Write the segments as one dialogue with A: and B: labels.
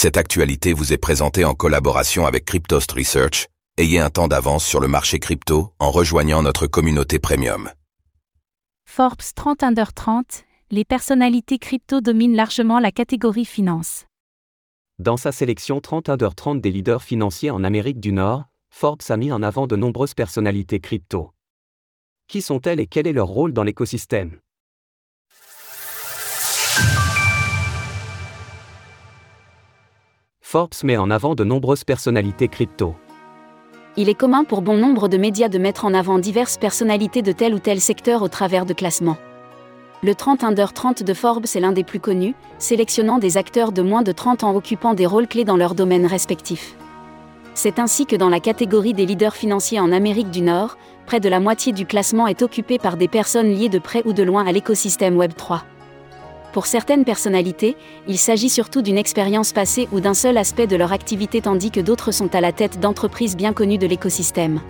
A: Cette actualité vous est présentée en collaboration avec Cryptost Research. Ayez un temps d'avance sur le marché crypto en rejoignant notre communauté premium.
B: Forbes 30 Under 30, les personnalités crypto dominent largement la catégorie finance.
C: Dans sa sélection 30 Under 30 des leaders financiers en Amérique du Nord, Forbes a mis en avant de nombreuses personnalités crypto. Qui sont-elles et quel est leur rôle dans l'écosystème? Forbes met en avant de nombreuses personnalités crypto.
D: Il est commun pour bon nombre de médias de mettre en avant diverses personnalités de tel ou tel secteur au travers de classements. Le 30 Under 30 de Forbes est l'un des plus connus, sélectionnant des acteurs de moins de 30 ans occupant des rôles clés dans leur domaine respectif. C'est ainsi que dans la catégorie des leaders financiers en Amérique du Nord, près de la moitié du classement est occupé par des personnes liées de près ou de loin à l'écosystème Web3. Pour certaines personnalités, il s'agit surtout d'une expérience passée ou d'un seul aspect de leur activité tandis que d'autres sont à la tête d'entreprises bien connues de l'écosystème.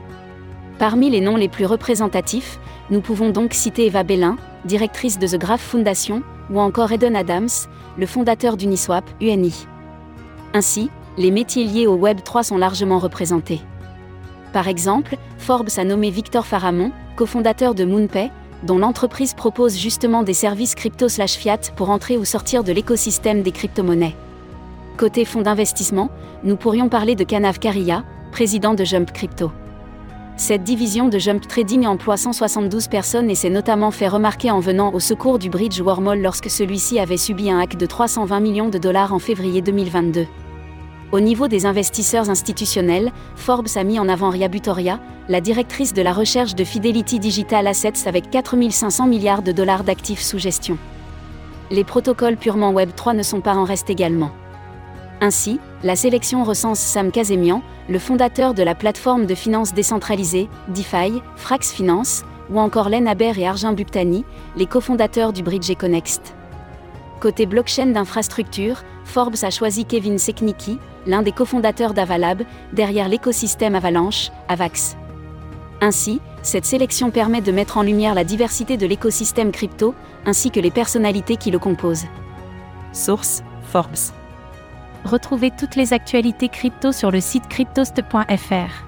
D: Parmi les noms les plus représentatifs, nous pouvons donc citer Eva Bellin, directrice de The Graph Foundation, ou encore Eden Adams, le fondateur d'Uniswap, UNI. Ainsi, les métiers liés au Web 3 sont largement représentés. Par exemple, Forbes a nommé Victor Faramon, cofondateur de MoonPay, dont l'entreprise propose justement des services crypto/fiat pour entrer ou sortir de l'écosystème des crypto-monnaies. Côté fonds d'investissement, nous pourrions parler de Kanav Karia, président de Jump Crypto. Cette division de Jump Trading emploie 172 personnes et s'est notamment fait remarquer en venant au secours du bridge Wormhole lorsque celui-ci avait subi un hack de 320 millions de dollars en février 2022. Au niveau des investisseurs institutionnels, Forbes a mis en avant Ria Butoria, la directrice de la recherche de Fidelity Digital Assets avec 4500 milliards de dollars d'actifs sous gestion. Les protocoles purement Web 3 ne sont pas en reste également. Ainsi, la sélection recense Sam Kazemian, le fondateur de la plateforme de finances décentralisée, DeFi, Frax Finance, ou encore Len Aber et Arjun Buptani, les cofondateurs du Bridge Connect. Côté blockchain d'infrastructure, Forbes a choisi Kevin Seknicki, l'un des cofondateurs d'Avalab, derrière l'écosystème Avalanche, Avax. Ainsi, cette sélection permet de mettre en lumière la diversité de l'écosystème crypto, ainsi que les personnalités qui le composent.
B: Source Forbes. Retrouvez toutes les actualités crypto sur le site cryptost.fr.